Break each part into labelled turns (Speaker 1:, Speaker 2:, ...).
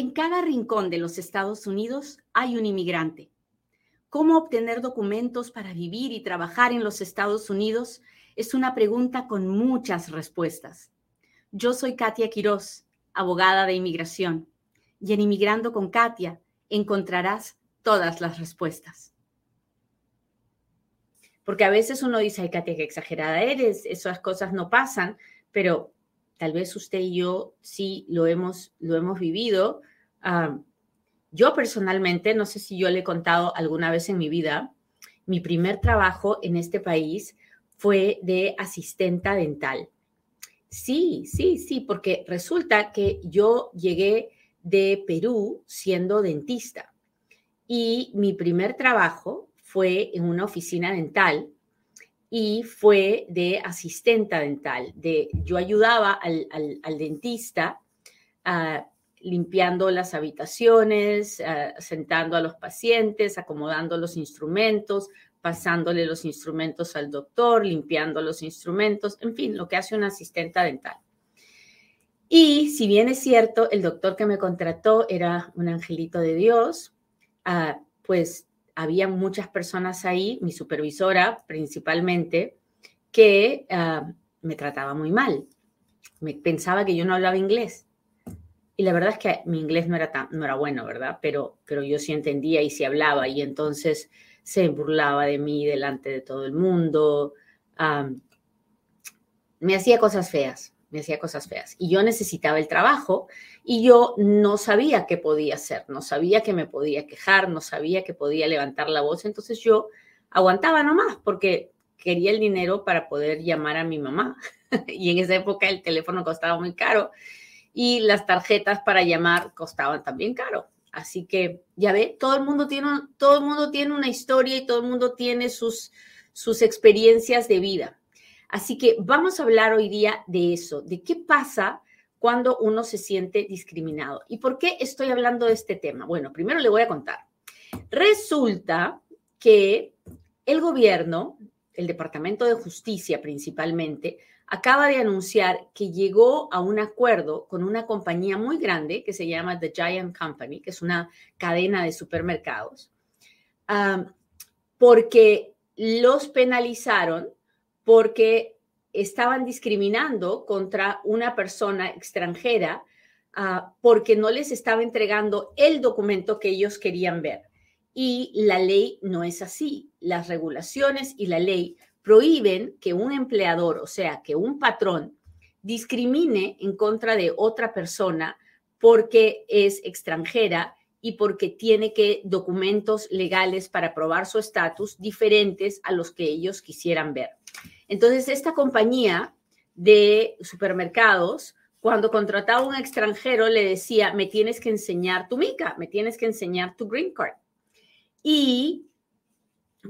Speaker 1: En cada rincón de los Estados Unidos hay un inmigrante. ¿Cómo obtener documentos para vivir y trabajar en los Estados Unidos? Es una pregunta con muchas respuestas. Yo soy Katia Quiroz, abogada de inmigración, y en Inmigrando con Katia encontrarás todas las respuestas. Porque a veces uno dice, ay, Katia, qué exagerada eres, esas cosas no pasan, pero tal vez usted y yo sí lo hemos, lo hemos vivido. Yo personalmente, no sé si yo le he contado alguna vez en mi vida, mi primer trabajo en este país fue de asistenta dental. Sí, sí, sí, porque resulta que yo llegué de Perú siendo dentista y mi primer trabajo fue en una oficina dental y fue de asistenta dental. De, yo ayudaba al, dentista ah, limpiando las habitaciones, ah, sentando a los pacientes, acomodando los instrumentos, pasándole los instrumentos al doctor, limpiando los instrumentos, en fin, lo que hace una asistenta dental. Y si bien es cierto, el doctor que me contrató era un angelito de Dios, ah, pues había muchas personas ahí, mi supervisora principalmente, que ah, me trataba muy mal. Me pensaba que yo no hablaba inglés. Y la verdad es que mi inglés no era, tan, no era bueno, ¿verdad? Pero, pero yo sí entendía y sí hablaba. Y entonces se burlaba de mí delante de todo el mundo. me hacía cosas feas me hacía cosas feas. Y yo necesitaba el trabajo y yo no sabía qué podía hacer, no sabía que me podía quejar, no sabía que podía levantar la voz. Entonces yo aguantaba nomás porque quería el dinero para poder llamar a mi mamá. y en esa época el teléfono costaba muy caro y las tarjetas para llamar costaban también caro. Así que ya ve, todo el mundo tiene, todo el mundo tiene una historia y todo el mundo tiene sus, sus experiencias de vida. Así que vamos a hablar hoy día de eso, de qué pasa cuando uno se siente discriminado. ¿Y por qué estoy hablando de este tema? Bueno, primero le voy a contar. Resulta que el gobierno, el Departamento de Justicia principalmente, acaba de anunciar que llegó a un acuerdo con una compañía muy grande que se llama The Giant Company, que es una cadena de supermercados, porque los penalizaron porque estaban discriminando contra una persona extranjera ah, porque no les estaba entregando el documento que ellos querían ver. Y la ley no es así. Las regulaciones y la ley prohíben que un empleador, o sea, que un patrón, discrimine en contra de otra persona porque es extranjera y porque tiene que documentos legales para probar su estatus diferentes a los que ellos quisieran ver. Entonces, esta compañía de supermercados, cuando contrataba a un extranjero, le decía, me tienes que enseñar tu mica, me tienes que enseñar tu green card. Y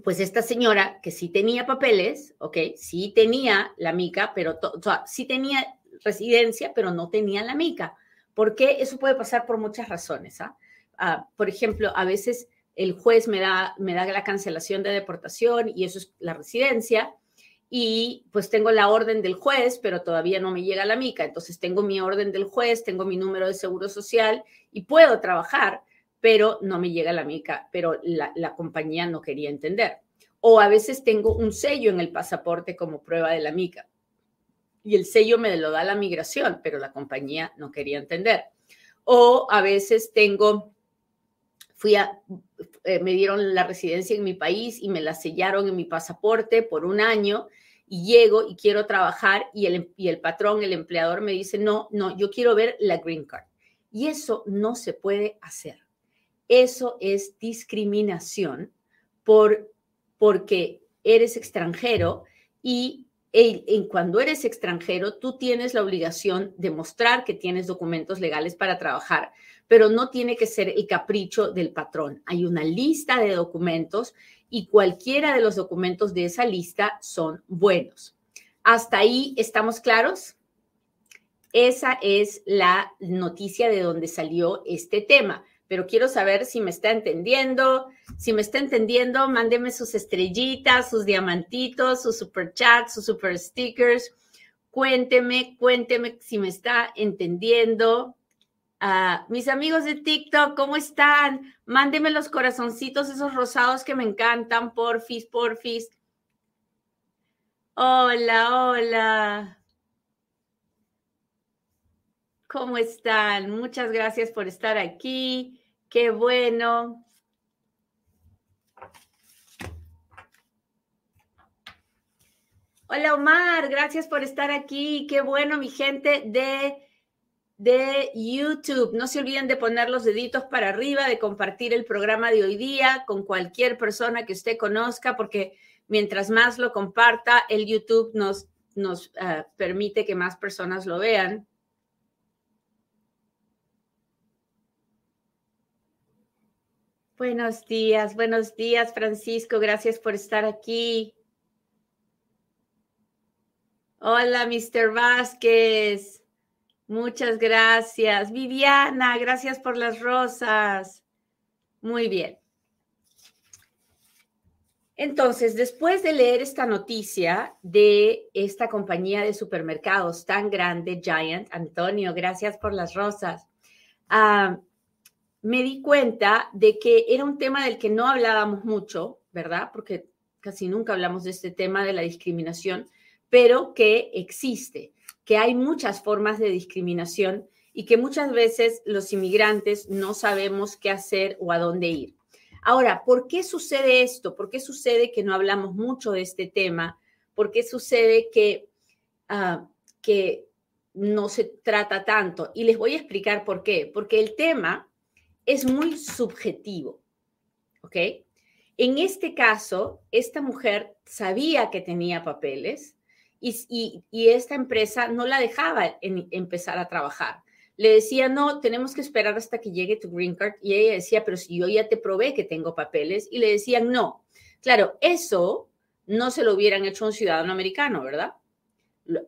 Speaker 1: pues esta señora, que sí tenía papeles, ok, sí tenía la mica, pero o sea, sí tenía residencia, pero no tenía la mica. ¿Por qué? Eso puede pasar por muchas razones. ¿ah? ah por ejemplo, a veces el juez me da, me da la cancelación de deportación y eso es la residencia, y pues tengo la orden del juez, pero todavía no me llega la mica. Entonces tengo mi orden del juez, tengo mi número de seguro social y puedo trabajar, pero no me llega la mica, pero la, compañía no quería entender. O a veces tengo un sello en el pasaporte como prueba de la mica y el sello me lo da la migración, pero la compañía no quería entender. O a veces tengo, fui a, eh, me dieron la residencia en mi país y me la sellaron en mi pasaporte por un año y llego y quiero trabajar y el, y el patrón, el empleador me dice, no, no, yo quiero ver la green card. Y eso no se puede hacer. Eso es discriminación por, porque eres extranjero y en, cuando eres extranjero, tú tienes la obligación de mostrar que tienes documentos legales para trabajar, pero no tiene que ser el capricho del patrón. Hay una lista de documentos y cualquiera de los documentos de esa lista son buenos. ¿Hasta ahí estamos claros? Esa es la noticia de donde salió este tema, pero quiero saber si me está entendiendo. Si me está entendiendo, mándeme sus estrellitas, sus diamantitos, sus super chats, sus super stickers. Cuénteme, cuénteme si me está entendiendo. Ah, mis amigos de TikTok, ¿cómo están? Mándenme los corazoncitos, esos rosados que me encantan, porfis, porfis. Hola, hola. ¿Cómo están? Muchas gracias por estar aquí. Qué bueno. Hola Omar, gracias por estar aquí. Qué bueno, mi gente de, de YouTube. No se olviden de poner los deditos para arriba, de compartir el programa de hoy día con cualquier persona que usted conozca, porque mientras más lo comparta, el YouTube nos, nos uh, permite que más personas lo vean. Buenos días, buenos días, Francisco. Gracias por estar aquí. Hola, Mr. Vázquez. Muchas gracias. Viviana, gracias por las rosas. Muy bien. Entonces, después de leer esta noticia de esta compañía de supermercados tan grande, Giant, Antonio, gracias por las rosas, uh, me di cuenta de que era un tema del que no hablábamos mucho, ¿verdad? Porque casi nunca hablamos de este tema de la discriminación pero que existe, que hay muchas formas de discriminación y que muchas veces los inmigrantes no sabemos qué hacer o a dónde ir. Ahora, ¿por qué sucede esto? ¿Por qué sucede que no hablamos mucho de este tema? ¿Por qué sucede que, uh, que no se trata tanto? Y les voy a explicar por qué. Porque el tema es muy subjetivo, ¿ok? En este caso, esta mujer sabía que tenía papeles, y, esta empresa no la dejaba en, empezar a trabajar. Le decía, no, tenemos que esperar hasta que llegue tu green card. Y ella decía, pero si yo ya te probé que tengo papeles. Y le decían, no. Claro, eso no se lo hubieran hecho a un ciudadano americano, ¿verdad?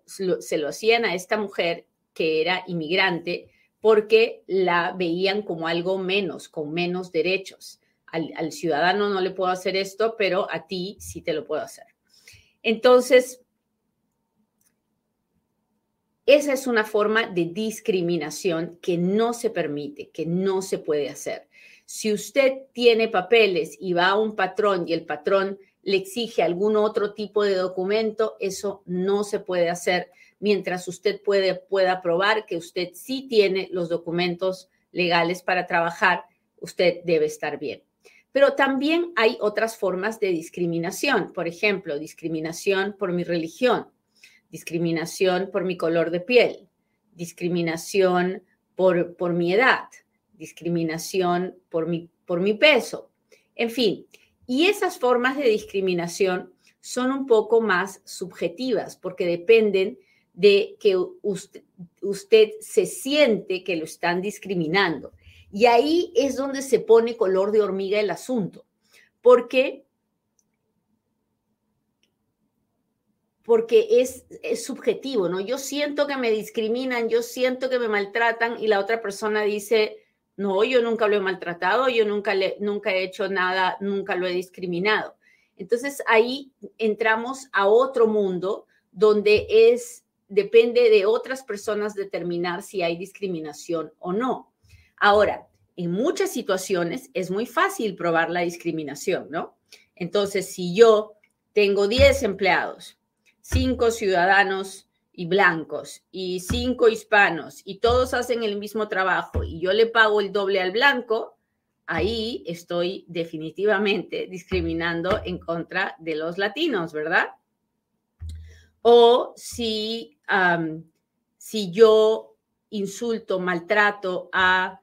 Speaker 1: se lo hacían a esta mujer que era inmigrante porque la veían como algo menos, con menos derechos. Al, ciudadano no le puedo hacer esto, pero a ti sí te lo puedo hacer. Entonces, esa es una forma de discriminación que no se permite, que no se puede hacer. Si usted tiene papeles y va a un patrón y el patrón le exige algún otro tipo de documento, eso no se puede hacer mientras usted puede, pueda probar que usted sí tiene los documentos legales para trabajar, usted debe estar bien. Pero también hay otras formas de discriminación, por ejemplo, discriminación por mi religión, discriminación por mi color de piel, discriminación por, por mi edad, discriminación por mi, por mi peso, en fin. Y esas formas de discriminación son un poco más subjetivas porque dependen de que usted, usted, se siente que lo están discriminando. Y ahí es donde se pone color de hormiga el asunto, porque porque es, subjetivo, ¿no? Yo siento que me discriminan, yo siento que me maltratan y la otra persona dice, no, yo nunca lo he maltratado, yo nunca, le, nunca he hecho nada, nunca lo he discriminado. Entonces ahí entramos a otro mundo donde es, depende de otras personas determinar si hay discriminación o no. Ahora, en muchas situaciones es muy fácil probar la discriminación, ¿no? Entonces, si yo tengo 10 empleados cinco ciudadanos y blancos y cinco hispanos y todos hacen el mismo trabajo y yo le pago el doble al blanco, ahí estoy definitivamente discriminando en contra de los latinos, ¿verdad? O si, si yo insulto, maltrato a,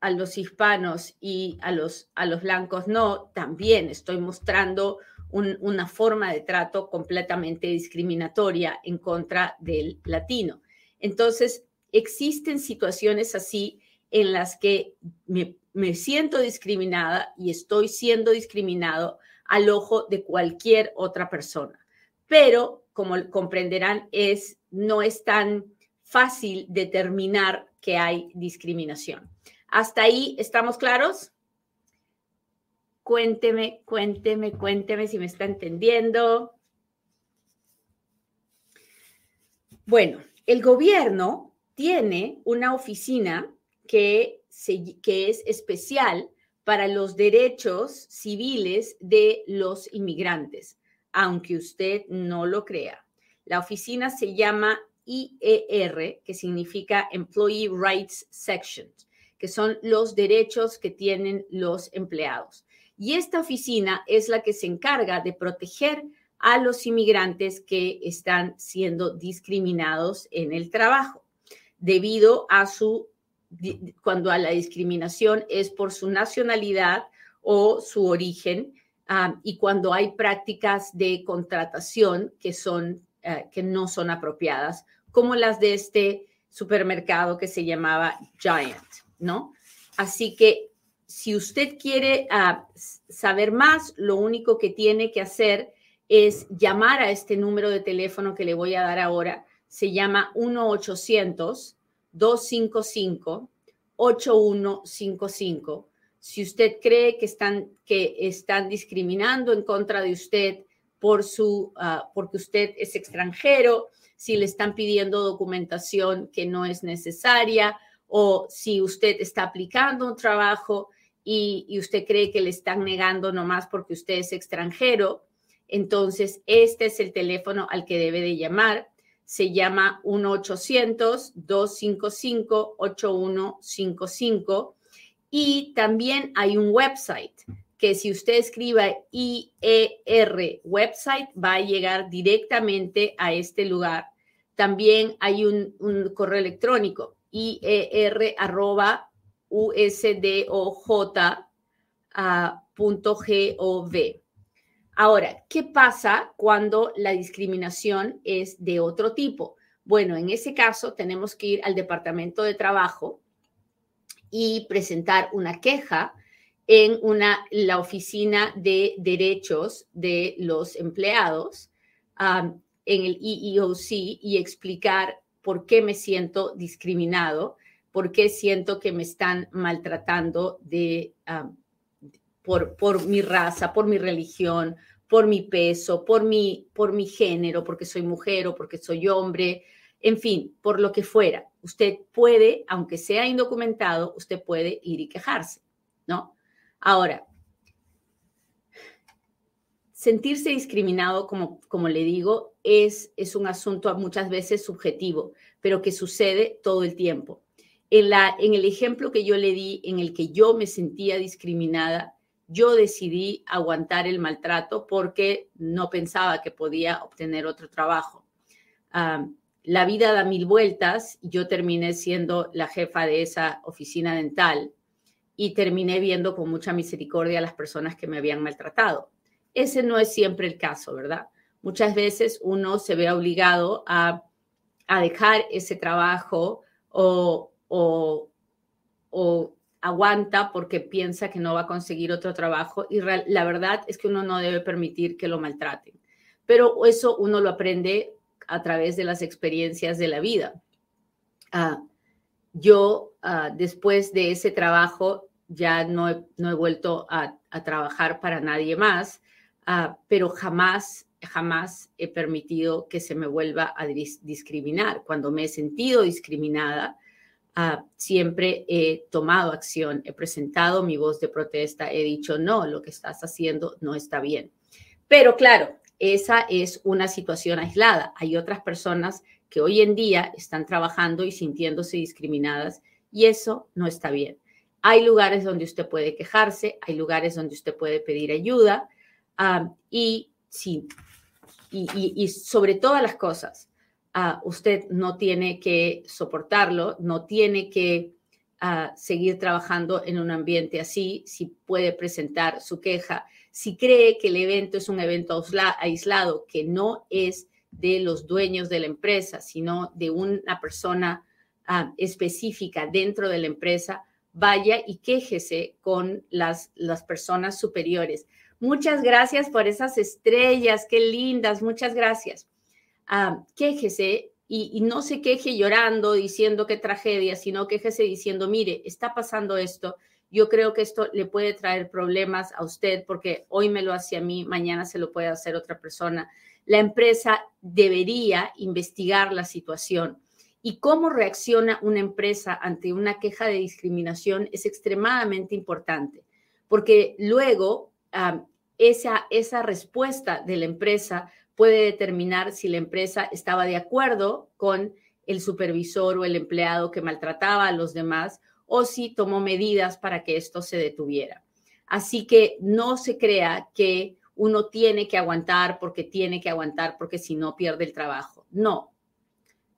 Speaker 1: a, los hispanos y a los, a los blancos no, también estoy mostrando una forma de trato completamente discriminatoria en contra del latino. Entonces, existen situaciones así en las que me, me siento discriminada y estoy siendo discriminado al ojo de cualquier otra persona. Pero, como comprenderán, es, no es tan fácil determinar que hay discriminación. ¿Hasta ahí estamos claros? Cuénteme, cuénteme, cuénteme si me está entendiendo. Bueno, el gobierno tiene una oficina que, que es especial para los derechos civiles de los inmigrantes, aunque usted no lo crea. La oficina se llama IER, que significa Employee Rights Section, que son los derechos que tienen los empleados. Y esta oficina es la que se encarga de proteger a los inmigrantes que están siendo discriminados en el trabajo debido a su, cuando a la discriminación es por su nacionalidad o su origen ah, y cuando hay prácticas de contratación que son eh, que no son apropiadas, como las de este supermercado que se llamaba Giant, ¿no? Así que si usted quiere ah, saber más, lo único que tiene que hacer es llamar a este número de teléfono que le voy a dar ahora. Se llama 1-800-255-8155. Si usted cree que están, que están discriminando en contra de usted, por su, ah, porque usted es extranjero, si le están pidiendo documentación que no es necesaria o si usted está aplicando un trabajo y, usted cree que le están negando nomás porque usted es extranjero, entonces este es el teléfono al que debe de llamar. Se llama 1-800-255-8155 y también hay un website que si usted escriba IER website va a llegar directamente a este lugar. También hay un, correo electrónico IER arroba usdoj.gov. Ahora, ¿qué pasa cuando la discriminación es de otro tipo? Bueno, en ese caso tenemos que ir al Departamento de Trabajo y presentar una queja en una, la oficina de derechos de los empleados en el EEOC y explicar por qué me siento discriminado, por qué siento que me están maltratando de, por, por mi raza, por mi religión, por mi peso, por mi, por mi género, porque soy mujer o porque soy hombre, en fin, por lo que fuera. Usted puede, aunque sea indocumentado, usted puede ir y quejarse, ¿no? Ahora, sentirse discriminado, como, como le digo, es, es un asunto muchas veces subjetivo, pero que sucede todo el tiempo. En, la, en el ejemplo que yo le di, en el que yo me sentía discriminada, yo decidí aguantar el maltrato porque no pensaba que podía obtener otro trabajo. La vida da mil vueltas y yo terminé siendo la jefa de esa oficina dental y terminé viendo con mucha misericordia a las personas que me habían maltratado. Ese no es siempre el caso, ¿verdad? Muchas veces uno se ve obligado a, dejar ese trabajo o, o, aguanta porque piensa que no va a conseguir otro trabajo y la verdad es que uno no debe permitir que lo maltraten. Pero eso uno lo aprende a través de las experiencias de la vida. Ah, yo, ah, después de ese trabajo, ya no he, vuelto a, trabajar para nadie más, ah, pero jamás, jamás he permitido que se me vuelva a discriminar. Cuando me he sentido discriminada, ah, siempre he tomado acción, he presentado mi voz de protesta, he dicho, no, lo que estás haciendo no está bien. Pero claro, esa es una situación aislada. Hay otras personas que hoy en día están trabajando y sintiéndose discriminadas y eso no está bien. Hay lugares donde usted puede quejarse, hay lugares donde usted puede pedir ayuda y, sí, y, sobre todas las cosas, ah, usted no tiene que soportarlo, no tiene que ah, seguir trabajando en un ambiente así, si puede presentar su queja, si cree que el evento es un evento aislado, que no es de los dueños de la empresa, sino de una persona ah, específica dentro de la empresa, vaya y quéjese con las, las personas superiores. Muchas gracias por esas estrellas, qué lindas, muchas gracias. Ah, quéjese y, no se queje llorando, diciendo qué tragedia, sino quéjese diciendo, mire, está pasando esto, yo creo que esto le puede traer problemas a usted porque hoy me lo hace a mí, mañana se lo puede hacer otra persona. La empresa debería investigar la situación y cómo reacciona una empresa ante una queja de discriminación es extremadamente importante, porque luego esa, esa respuesta de la empresa puede determinar si la empresa estaba de acuerdo con el supervisor o el empleado que maltrataba a los demás o si tomó medidas para que esto se detuviera. Así que no se crea que uno tiene que aguantar porque tiene que aguantar porque si no pierde el trabajo. No.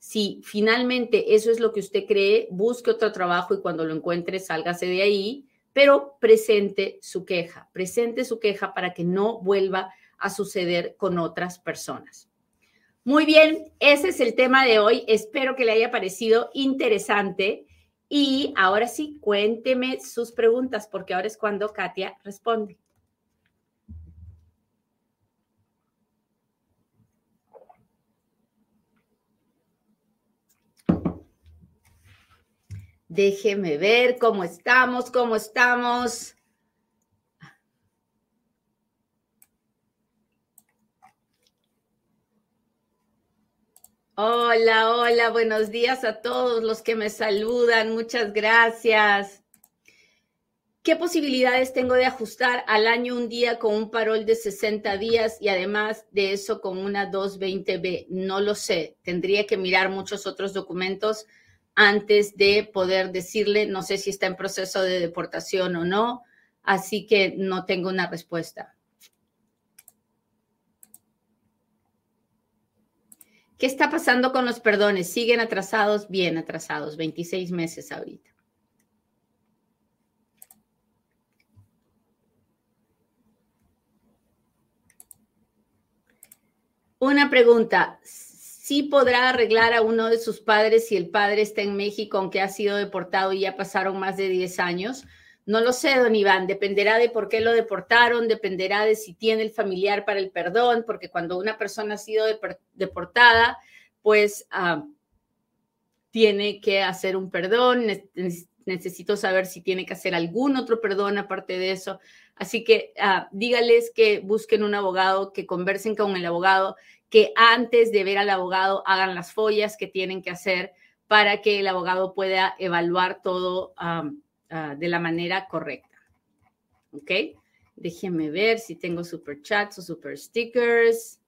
Speaker 1: Si finalmente eso es lo que usted cree, busque otro trabajo y cuando lo encuentre, sálgase de ahí, pero presente su queja, presente su queja para que no vuelva a suceder con otras personas. Muy bien, ese es el tema de hoy. Espero que le haya parecido interesante. Y ahora sí, cuénteme sus preguntas, porque ahora es cuando Katia responde. Déjeme ver cómo estamos, cómo estamos. Hola, hola, buenos días a todos los que me saludan. Muchas gracias. ¿Qué posibilidades tengo de ajustar al año un día con un parol de 60 días y además de eso con una 220B? No lo sé. Tendría que mirar muchos otros documentos antes de poder decirle, no sé si está en proceso de deportación o no, así que no tengo una respuesta. ¿Qué está pasando con los perdones? ¿Siguen atrasados? Bien atrasados, 26 meses ahorita. Una pregunta. ¿Sí podrá arreglar a uno de sus padres si el padre está en México, aunque ha sido deportado y ya pasaron más de 10 años? No lo sé, don Iván, dependerá de por qué lo deportaron, dependerá de si tiene el familiar para el perdón, porque cuando una persona ha sido deportada, pues ah, tiene que hacer un perdón, necesito saber si tiene que hacer algún otro perdón aparte de eso. Así que ah, dígales que busquen un abogado, que conversen con el abogado, que antes de ver al abogado hagan las follas que tienen que hacer para que el abogado pueda evaluar todo. Ah, de la manera correcta. ¿Ok? Déjenme ver si tengo super chats o super stickers.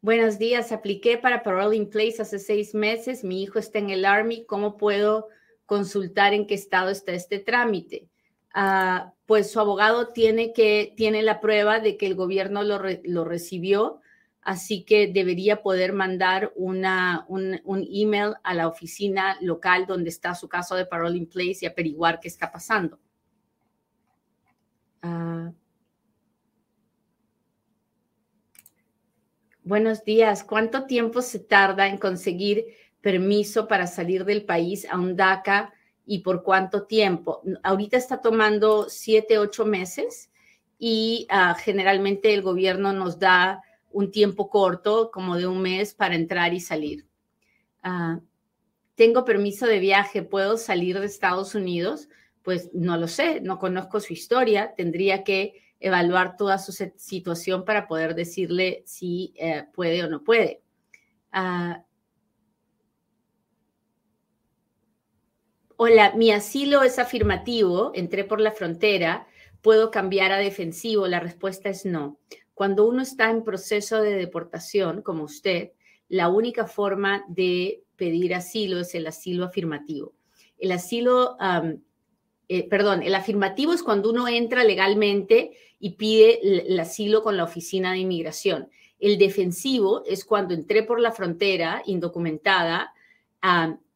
Speaker 1: Buenos días, apliqué para Parole in Place hace seis meses. Mi hijo está en el Army. ¿Cómo puedo consultar en qué estado está este trámite? Ah, pues su abogado tiene que tiene la prueba de que el gobierno lo, lo recibió así que debería poder mandar una, un, email a la oficina local donde está su caso de parole in place y averiguar qué está pasando. Ah. buenos días. ¿Cuánto tiempo se tarda en conseguir permiso para salir del país a un DACA y por cuánto tiempo? Ahorita está tomando siete, ocho meses y ah, generalmente el gobierno nos da un tiempo corto, como de un mes, para entrar y salir. Ah, tengo permiso de viaje, ¿puedo salir de Estados Unidos? Pues no lo sé, no conozco su historia, tendría que evaluar toda su situación para poder decirle si eh, puede o no puede. Ah, hola, mi asilo es afirmativo, entré por la frontera, ¿puedo cambiar a defensivo? La respuesta es no. Cuando uno está en proceso de deportación, como usted, la única forma de pedir asilo es el asilo afirmativo. El asilo, eh, perdón, el afirmativo es cuando uno entra legalmente y pide el, asilo con la oficina de inmigración. El defensivo es cuando entré por la frontera indocumentada,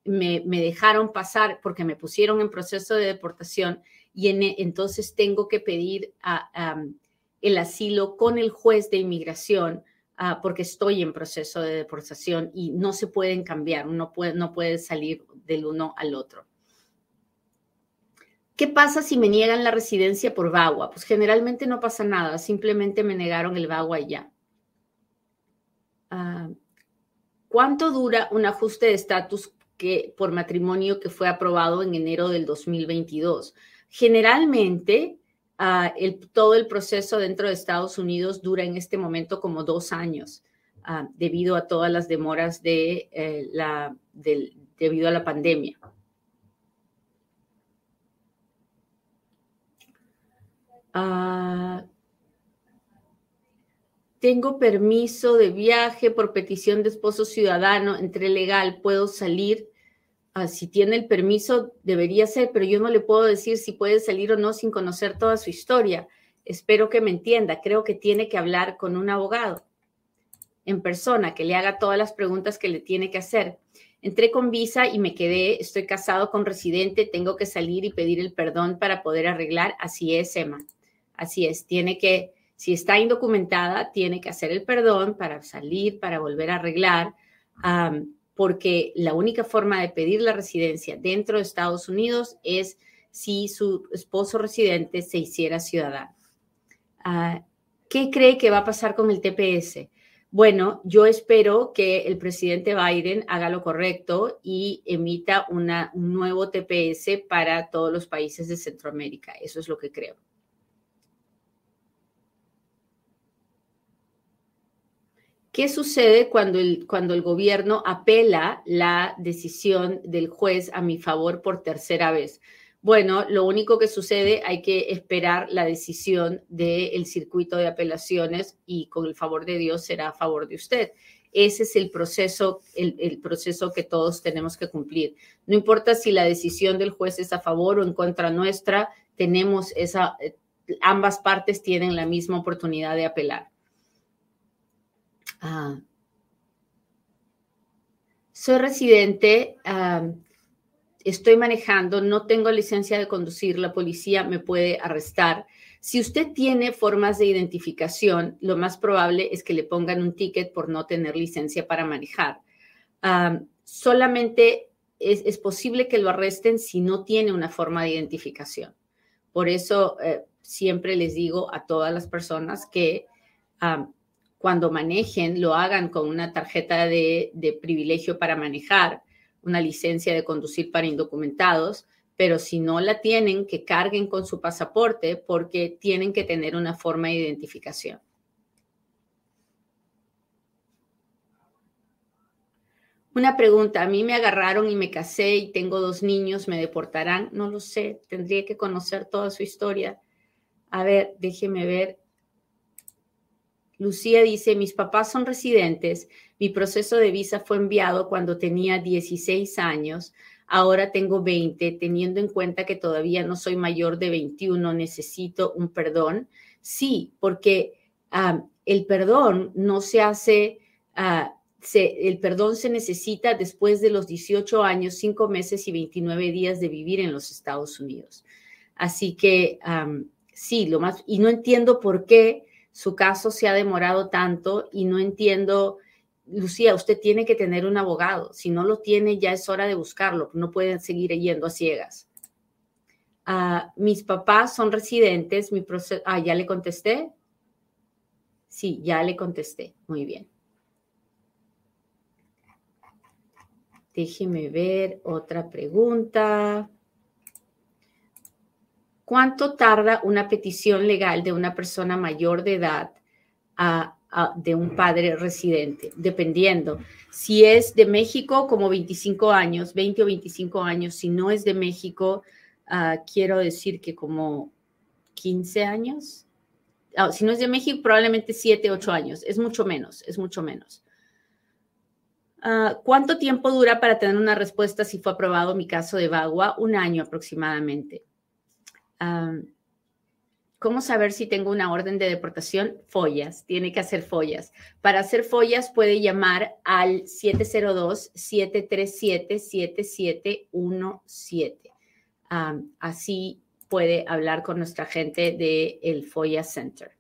Speaker 1: me, dejaron pasar porque me pusieron en proceso de deportación y entonces tengo que pedir el asilo con el juez de inmigración ah, porque estoy en proceso de deportación y no se pueden cambiar, uno puede, no puede salir del uno al otro. ¿Qué pasa si me niegan la residencia por VAWA? Pues generalmente no pasa nada, simplemente me negaron el VAWA y ya. Ah, ¿Cuánto dura un ajuste de estatus que, por matrimonio que fue aprobado en enero del 2022? Generalmente ah, todo el proceso dentro de Estados Unidos dura en este momento como dos años, ah, debido a todas las demoras de, eh, la, debido a la pandemia. Ah, tengo permiso de viaje por petición de esposo ciudadano, entre legal, puedo salir. Ah, si tiene el permiso, debería ser, pero yo no le puedo decir si puede salir o no sin conocer toda su historia. Espero que me entienda. Creo que tiene que hablar con un abogado en persona que le haga todas las preguntas que le tiene que hacer. Entré con visa y me quedé, estoy casado con residente, tengo que salir y pedir el perdón para poder arreglar. Así es, Emma. Así es, tiene que, si está indocumentada, tiene que hacer el perdón para salir, para volver a arreglar, porque la única forma de pedir la residencia dentro de Estados Unidos es si su esposo residente se hiciera ciudadano. Ah, ¿Qué cree que va a pasar con el TPS? Bueno, yo espero que el presidente Biden haga lo correcto y emita un nuevo TPS para todos los países de Centroamérica. Eso es lo que creo. ¿Qué sucede cuando el, cuando el gobierno apela la decisión del juez a mi favor por tercera vez? Bueno, lo único que sucede, hay que esperar la decisión del circuito de apelaciones y con el favor de Dios será a favor de usted. Ese es el proceso, el, proceso que todos tenemos que cumplir. No importa si la decisión del juez es a favor o en contra nuestra, tenemos esa, eh, ambas partes tienen la misma oportunidad de apelar. Soy residente, estoy manejando, no tengo licencia de conducir, la policía me puede arrestar. Si usted tiene formas de identificación, lo más probable es que le pongan un ticket por no tener licencia para manejar. solamente es, posible que lo arresten si no tiene una forma de identificación. Por eso eh, siempre les digo a todas las personas que cuando manejen lo hagan con una tarjeta de, privilegio para manejar, una licencia de conducir para indocumentados, pero si no la tienen, que carguen con su pasaporte porque tienen que tener una forma de identificación. Una pregunta, a mí me agarraron y me casé y tengo dos niños, ¿me deportarán? No lo sé, tendría que conocer toda su historia. A ver, déjeme ver. Lucía dice, mis papás son residentes, mi proceso de visa fue enviado cuando tenía 16 años, ahora tengo 20, teniendo en cuenta que todavía no soy mayor de 21, necesito un perdón. Sí, porque el perdón no se hace, ah, el perdón se necesita después de los 18 años, 5 meses y 29 días de vivir en los Estados Unidos. Así que sí, lo más, y no entiendo por qué su caso se ha demorado tanto y no entiendo, Lucía, usted tiene que tener un abogado. Si no lo tiene, ya es hora de buscarlo. No pueden seguir yendo a ciegas. Ah, mis papás son residentes. Mi proceso, ah, ya le contesté. Sí, ya le contesté. Muy bien. Déjeme ver otra pregunta. ¿Cuánto tarda una petición legal de una persona mayor de edad de un padre residente? Dependiendo. Si es de México, como 25 años, 20 o 25 años. Si no es de México, ah, quiero decir que como 15 años. Ah, si no es de México, probablemente 7, 8 años. Es mucho menos, es mucho menos. Ah, ¿Cuánto tiempo dura para tener una respuesta si fue aprobado mi caso de Bagua? Un año aproximadamente. ¿Cómo saber si tengo una orden de deportación? Follas, tiene que hacer follas. Para hacer follas puede llamar al 702-737-7717. así puede hablar con nuestra gente del el Center.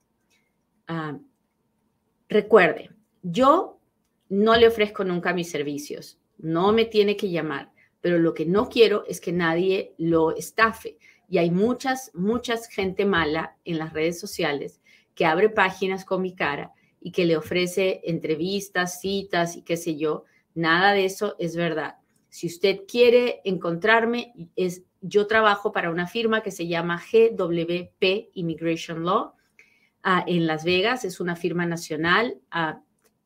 Speaker 1: recuerde, yo no le ofrezco nunca mis servicios, no me tiene que llamar, pero lo que no quiero es que nadie lo estafe. Y hay muchas, muchas gente mala en las redes sociales que abre páginas con mi cara y que le ofrece entrevistas, citas y qué sé yo. Nada de eso es verdad. Si usted quiere encontrarme, es yo trabajo para una firma que se llama GWP Immigration Law ah, en Las Vegas. Es una firma nacional. Ah,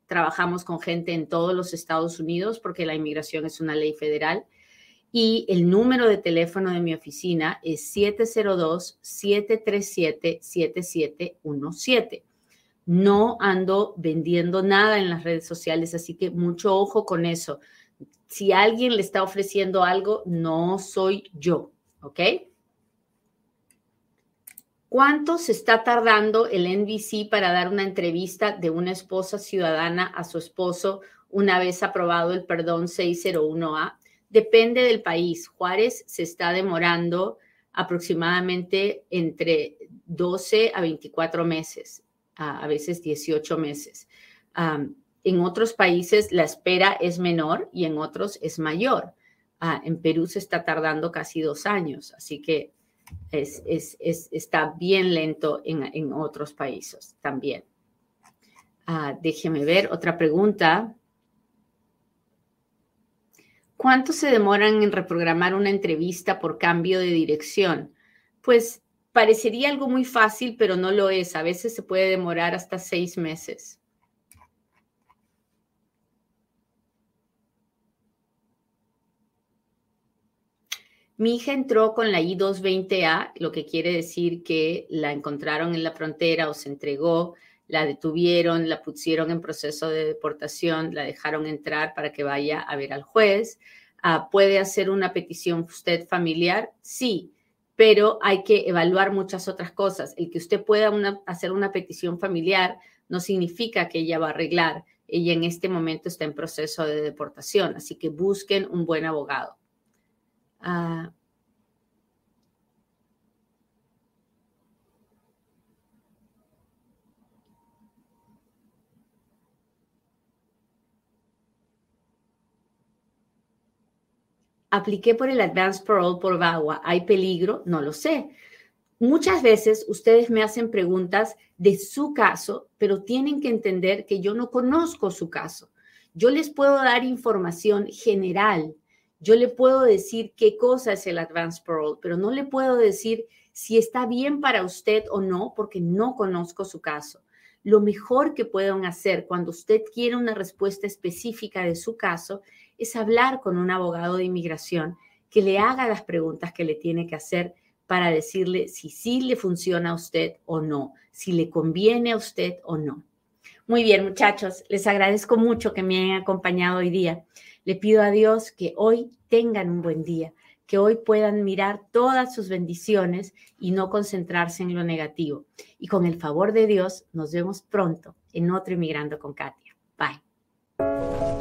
Speaker 1: trabajamos con gente en todos los Estados Unidos porque la inmigración es una ley federal. Y el número de teléfono de mi oficina es 702-737-7717. No ando vendiendo nada en las redes sociales, así que mucho ojo con eso. Si alguien le está ofreciendo algo, no soy yo, ¿ok? ¿Cuánto se está tardando el NBC para dar una entrevista de una esposa ciudadana a su esposo una vez aprobado el perdón 601A? Depende del país. Juárez se está demorando aproximadamente entre 12 a 24 meses, a veces 18 meses. en otros países la espera es menor y en otros es mayor. Ah, en Perú se está tardando casi dos años, así que es, está bien lento en, otros países también. Ah, déjeme ver, otra pregunta. ¿Cuánto se demoran en reprogramar una entrevista por cambio de dirección? Pues parecería algo muy fácil, pero no lo es. A veces se puede demorar hasta seis meses. Mi hija entró con la I-220A, lo que quiere decir que la encontraron en la frontera o se entregó, la detuvieron, la pusieron en proceso de deportación, la dejaron entrar para que vaya a ver al juez. Ah, ¿Puede hacer una petición usted familiar? Sí, pero hay que evaluar muchas otras cosas. El que usted pueda hacer una petición familiar no significa que ella va a arreglar. Ella en este momento está en proceso de deportación, así que busquen un buen abogado. Ah, apliqué por el Advanced Parole por VAWA. ¿Hay peligro? No lo sé. Muchas veces ustedes me hacen preguntas de su caso, pero tienen que entender que yo no conozco su caso. Yo les puedo dar información general yo le puedo decir qué cosa es el Advanced Parole, pero no le puedo decir si está bien para usted o no, porque no conozco su caso. Lo mejor que pueden hacer cuando usted quiere una respuesta específica de su caso es hablar con un abogado de inmigración que le haga las preguntas que le tiene que hacer para decirle si sí le funciona a usted o no, si le conviene a usted o no. Muy bien, muchachos, les agradezco mucho que me hayan acompañado hoy día. Le pido a Dios que hoy tengan un buen día, que hoy puedan mirar todas sus bendiciones y no concentrarse en lo negativo. Y con el favor de Dios, nos vemos pronto en otro Inmigrando con Katia. Bye.